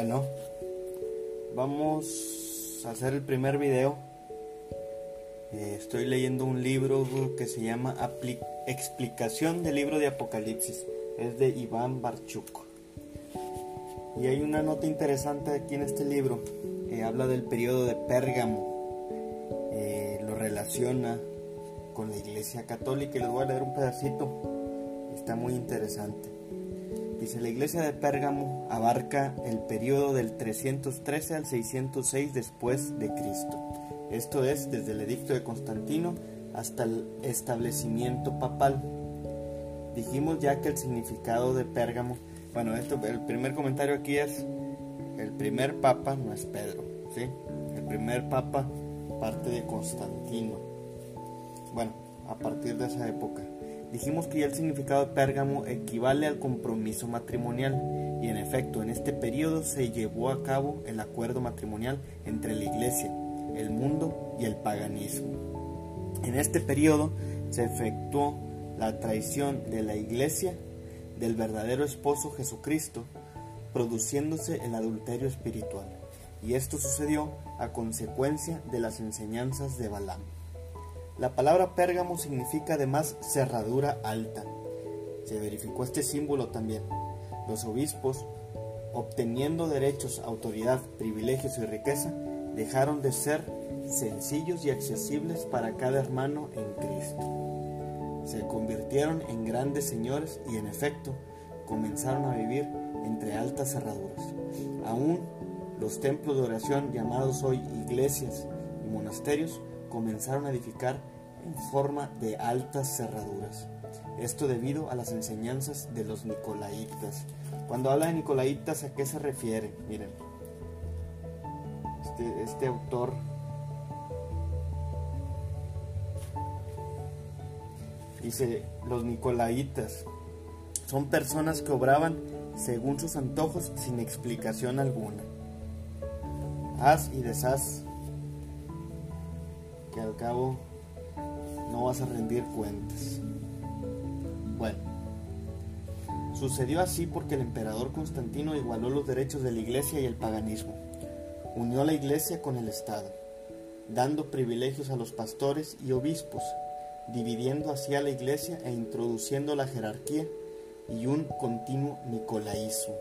Bueno, vamos a hacer el primer video. Eh, estoy leyendo un libro que se llama Explicación del libro de Apocalipsis. Es de Iván Barchuk. Y hay una nota interesante aquí en este libro. que habla del periodo de Pérgamo. Eh, lo relaciona con la iglesia católica y les voy a leer un pedacito. Está muy interesante. Dice, la iglesia de Pérgamo abarca el periodo del 313 al 606 después de Cristo. Esto es desde el edicto de Constantino hasta el establecimiento papal. Dijimos ya que el significado de Pérgamo, bueno, esto, el primer comentario aquí es, el primer papa no es Pedro, ¿sí? El primer papa parte de Constantino. Bueno, a partir de esa época. Dijimos que ya el significado de Pérgamo equivale al compromiso matrimonial y en efecto en este periodo se llevó a cabo el acuerdo matrimonial entre la iglesia, el mundo y el paganismo. En este periodo se efectuó la traición de la iglesia del verdadero esposo Jesucristo, produciéndose el adulterio espiritual. Y esto sucedió a consecuencia de las enseñanzas de Balaam. La palabra Pérgamo significa además cerradura alta. Se verificó este símbolo también. Los obispos, obteniendo derechos, autoridad, privilegios y riqueza, dejaron de ser sencillos y accesibles para cada hermano en Cristo. Se convirtieron en grandes señores y en efecto comenzaron a vivir entre altas cerraduras. Aún los templos de oración llamados hoy iglesias y monasterios comenzaron a edificar en forma de altas cerraduras. Esto debido a las enseñanzas de los nicolaitas. Cuando habla de nicolaitas, ¿a qué se refiere? Miren, este, este autor dice, los nicolaitas son personas que obraban según sus antojos sin explicación alguna. Haz y deshaz que al cabo no vas a rendir cuentas. Bueno, sucedió así porque el emperador Constantino igualó los derechos de la iglesia y el paganismo. Unió la iglesia con el Estado, dando privilegios a los pastores y obispos, dividiendo así a la iglesia e introduciendo la jerarquía y un continuo nicolaísmo.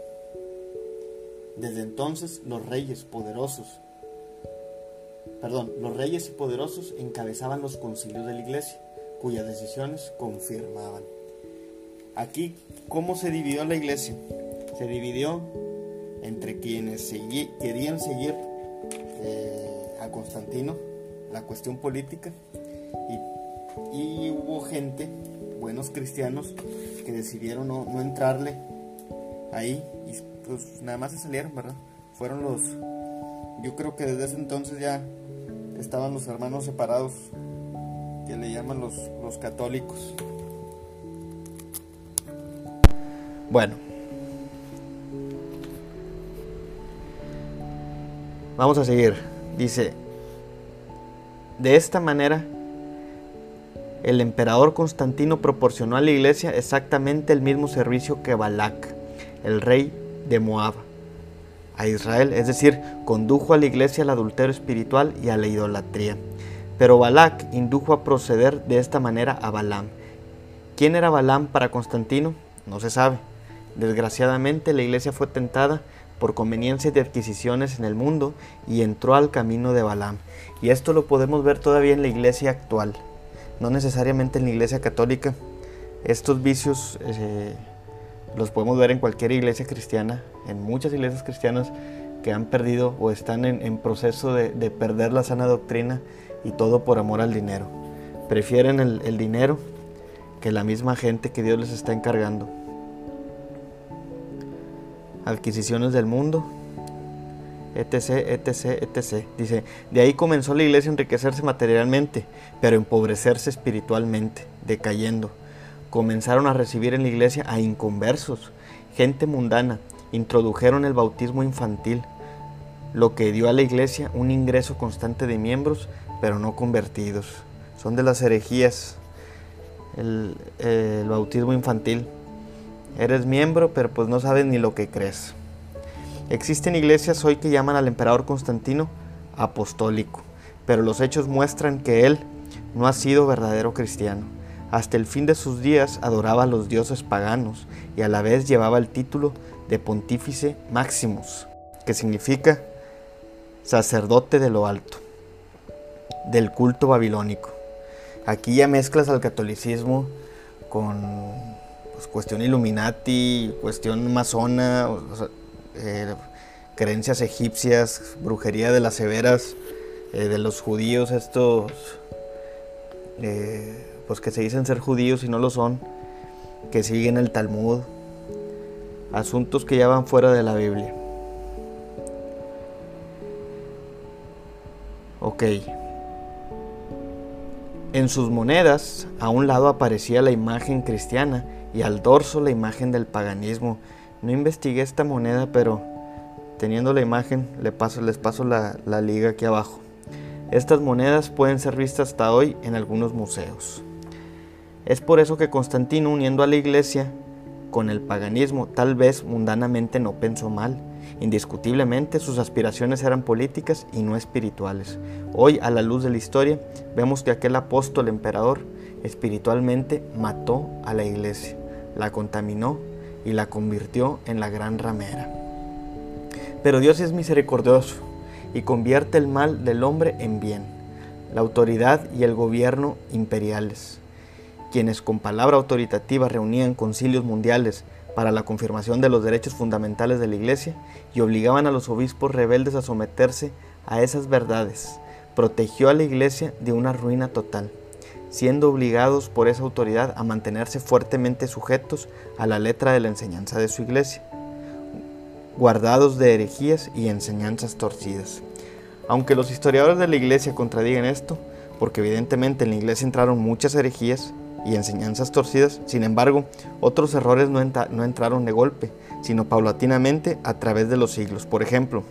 Desde entonces los reyes poderosos perdón, los reyes y poderosos encabezaban los concilios de la iglesia, cuyas decisiones confirmaban. Aquí, ¿cómo se dividió la iglesia? Se dividió entre quienes querían seguir eh, a Constantino, la cuestión política, y, hubo gente, buenos cristianos, que decidieron no, no entrarle ahí, y pues nada más se salieron, ¿verdad? Fueron los, yo creo que desde ese entonces ya estaban los hermanos separados, que le llaman los, los católicos. Bueno, vamos a seguir. Dice, de esta manera, el emperador Constantino proporcionó a la iglesia exactamente el mismo servicio que Balak, el rey de Moab a Israel, es decir, condujo a la iglesia al adulterio espiritual y a la idolatría. Pero Balac indujo a proceder de esta manera a Balaam. ¿Quién era Balaam para Constantino? No se sabe. Desgraciadamente la iglesia fue tentada por conveniencias de adquisiciones en el mundo y entró al camino de Balaam. Y esto lo podemos ver todavía en la iglesia actual, no necesariamente en la iglesia católica. Estos vicios eh, los podemos ver en cualquier iglesia cristiana, en muchas iglesias cristianas que han perdido o están en, proceso de, perder la sana doctrina y todo por amor al dinero. Prefieren el, dinero que la misma gente que Dios les está encargando. Adquisiciones del mundo, etc, etc, etc. Dice, de ahí comenzó la iglesia a enriquecerse materialmente, pero empobrecerse espiritualmente, decayendo comenzaron a recibir en la iglesia a inconversos, gente mundana, introdujeron el bautismo infantil, lo que dio a la iglesia un ingreso constante de miembros, pero no convertidos. Son de las herejías el, bautismo infantil. Eres miembro, pero pues no sabes ni lo que crees. Existen iglesias hoy que llaman al emperador Constantino apostólico, pero los hechos muestran que él no ha sido verdadero cristiano. Hasta el fin de sus días adoraba a los dioses paganos y a la vez llevaba el título de Pontífice Maximus, que significa sacerdote de lo alto, del culto babilónico. Aquí ya mezclas al catolicismo con pues, cuestión Illuminati, cuestión masona, eh, creencias egipcias, brujería de las severas, eh, de los judíos, estos eh, pues que se dicen ser judíos y no lo son, que siguen el Talmud, asuntos que ya van fuera de la Biblia. Ok. En sus monedas, a un lado aparecía la imagen cristiana y al dorso la imagen del paganismo. No investigué esta moneda, pero teniendo la imagen les paso la, la liga aquí abajo. Estas monedas pueden ser vistas hasta hoy en algunos museos. Es por eso que Constantino, uniendo a la iglesia con el paganismo, tal vez mundanamente no pensó mal. Indiscutiblemente sus aspiraciones eran políticas y no espirituales. Hoy, a la luz de la historia, vemos que aquel apóstol emperador espiritualmente mató a la iglesia, la contaminó y la convirtió en la gran ramera. Pero Dios es misericordioso y convierte el mal del hombre en bien, la autoridad y el gobierno imperiales, quienes con palabra autoritativa reunían concilios mundiales para la confirmación de los derechos fundamentales de la Iglesia y obligaban a los obispos rebeldes a someterse a esas verdades, protegió a la Iglesia de una ruina total, siendo obligados por esa autoridad a mantenerse fuertemente sujetos a la letra de la enseñanza de su Iglesia guardados de herejías y enseñanzas torcidas. Aunque los historiadores de la iglesia contradigan esto, porque evidentemente en la iglesia entraron muchas herejías y enseñanzas torcidas, sin embargo, otros errores no, entraron de golpe, sino paulatinamente a través de los siglos. Por ejemplo,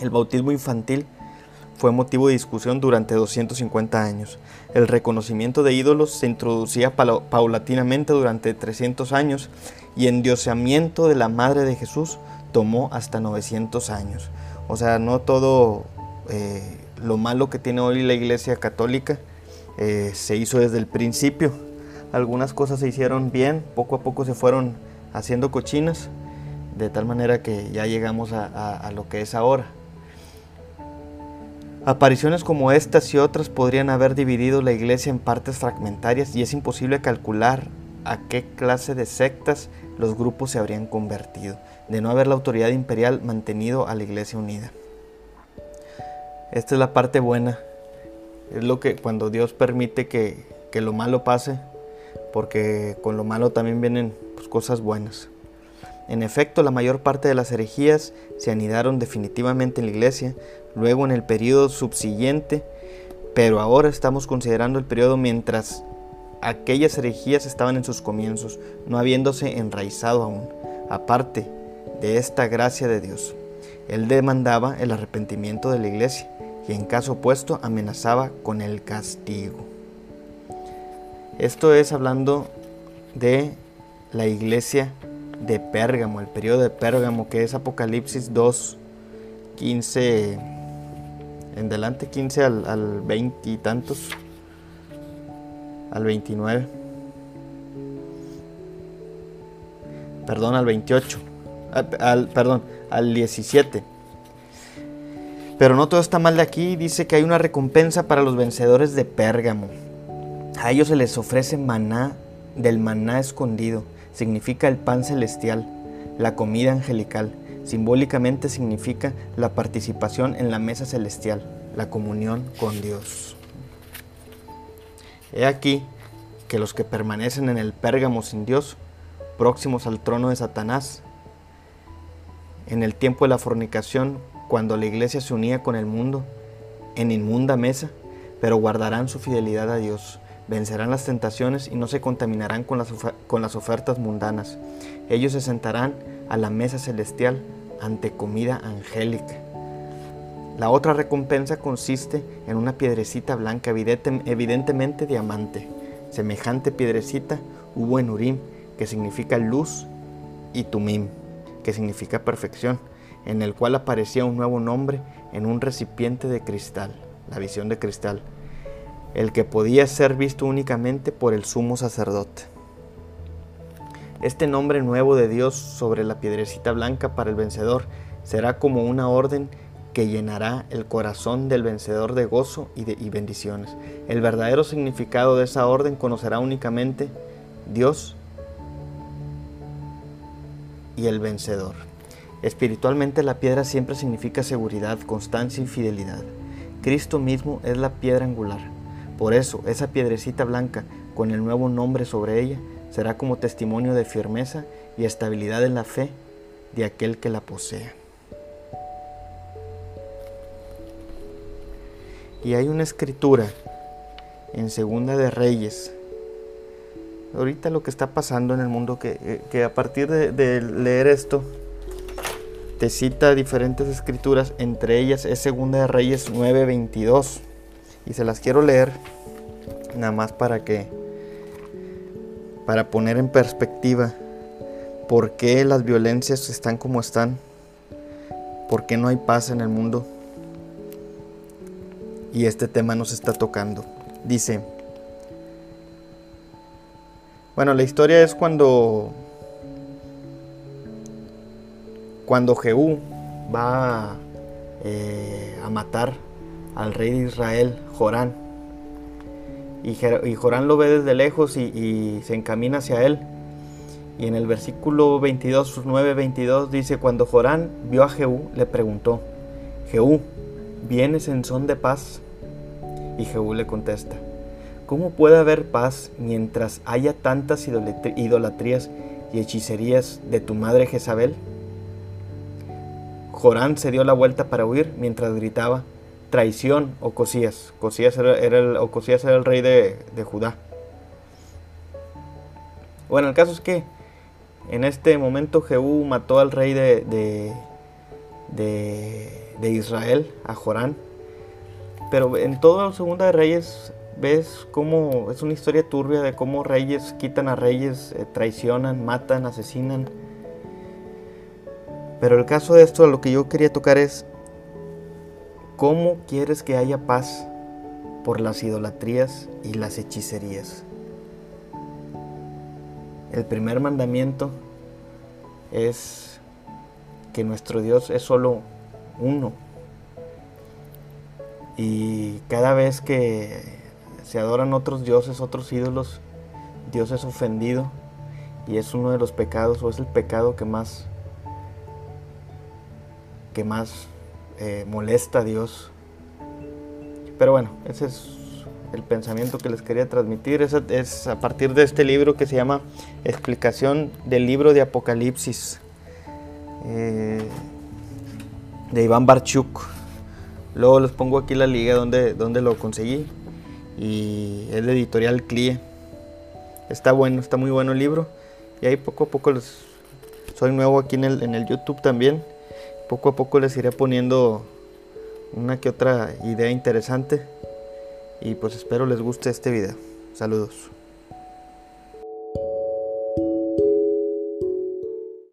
el bautismo infantil fue motivo de discusión durante 250 años. El reconocimiento de ídolos se introducía paulatinamente durante 300 años y endioseamiento de la Madre de Jesús tomó hasta 900 años. O sea, no todo eh, lo malo que tiene hoy la Iglesia Católica eh, se hizo desde el principio. Algunas cosas se hicieron bien, poco a poco se fueron haciendo cochinas, de tal manera que ya llegamos a lo que es ahora. Apariciones como estas y otras podrían haber dividido la iglesia en partes fragmentarias y es imposible calcular a qué clase de sectas los grupos se habrían convertido de no haber la autoridad imperial mantenido a la iglesia unida. Esta es la parte buena. Es lo que cuando Dios permite que, lo malo pase, porque con lo malo también vienen pues, cosas buenas. En efecto, la mayor parte de las herejías se anidaron definitivamente en la iglesia, luego en el periodo subsiguiente, pero ahora estamos considerando el periodo mientras aquellas herejías estaban en sus comienzos, no habiéndose enraizado aún. Aparte, de esta gracia de Dios. Él demandaba el arrepentimiento de la iglesia y en caso opuesto amenazaba con el castigo. Esto es hablando de la iglesia de Pérgamo, el periodo de Pérgamo que es Apocalipsis 2, 15 en delante, 15 al, al 20 y tantos, al 29, perdón, al 28 al, perdón, al 17. Pero no todo está mal de aquí, dice que hay una recompensa para los vencedores de Pérgamo. A ellos se les ofrece maná del maná escondido, significa el pan celestial, la comida angelical, simbólicamente significa la participación en la mesa celestial, la comunión con Dios. He aquí que los que permanecen en el Pérgamo sin Dios, próximos al trono de Satanás, en el tiempo de la fornicación, cuando la iglesia se unía con el mundo en inmunda mesa, pero guardarán su fidelidad a Dios, vencerán las tentaciones y no se contaminarán con las, con las ofertas mundanas. Ellos se sentarán a la mesa celestial ante comida angélica. La otra recompensa consiste en una piedrecita blanca, evidentemente diamante. Semejante piedrecita hubo en Urim, que significa luz, y Tumim que significa perfección. en el cual aparecía un nuevo nombre en un recipiente de cristal, la visión de cristal, el que podía ser visto únicamente por el sumo sacerdote. Este nombre nuevo de Dios sobre la piedrecita blanca para el vencedor será como una orden que llenará el corazón del vencedor de gozo y, de, bendiciones. El verdadero significado de esa orden conocerá únicamente Dios y el vencedor. Espiritualmente la piedra siempre significa seguridad, constancia y fidelidad. Cristo mismo es la piedra angular. Por eso, esa piedrecita blanca, con el nuevo nombre sobre ella, será como testimonio de firmeza y estabilidad en la fe de aquel que la posea. Y hay una escritura en Segunda de Reyes. Ahorita lo que está pasando en el mundo, que, que a partir de, de leer esto, te cita diferentes escrituras, entre ellas es Segunda de Reyes 9:22. Y se las quiero leer nada más para que para poner en perspectiva por qué las violencias están como están, por qué no hay paz en el mundo. Y este tema nos está tocando. Dice, bueno, la historia es cuando cuando Jehú va eh, a matar al rey de Israel, Jorán, y, Jorán lo ve desde lejos y, se encamina hacia él. Y en el versículo 22, 9, 22 dice, cuando Jorán vio a Jehú, le preguntó, Jehú, ¿vienes en son de paz? Y Jehú le contesta, ¿cómo puede haber paz mientras haya tantas idolatrías y hechicerías de tu madre Jezabel? Jorán se dio la vuelta para huir mientras gritaba, traición, Ocosías. Ocosías era, el, Ocosías era el rey de, Judá. Bueno, el caso es que en este momento Jehú mató al rey de, de, Israel, a Jorán. Pero en toda la Segunda de Reyes ves cómo es una historia turbia de cómo reyes quitan a reyes, eh, traicionan, matan, asesinan pero el caso de esto, lo que yo quería tocar es, ¿cómo quieres que haya paz por las idolatrías y las hechicerías? El primer mandamiento es que nuestro Dios es solo uno. Y cada vez que se adoran otros dioses, otros ídolos, Dios es ofendido y es uno de los pecados o es el pecado que más que más eh, molesta a Dios. Pero bueno, ese es el pensamiento que les quería transmitir. Es, a partir de este libro que se llama Explicación del libro de Apocalipsis eh, de Iván Barchuk. Luego les pongo aquí la liga donde, donde lo conseguí. Y es de editorial CLIE. Está bueno, está muy bueno el libro. Y ahí poco a poco. Soy nuevo aquí en el, en el YouTube también poco a poco les iré poniendo una que otra idea interesante y pues espero les guste este video. Saludos.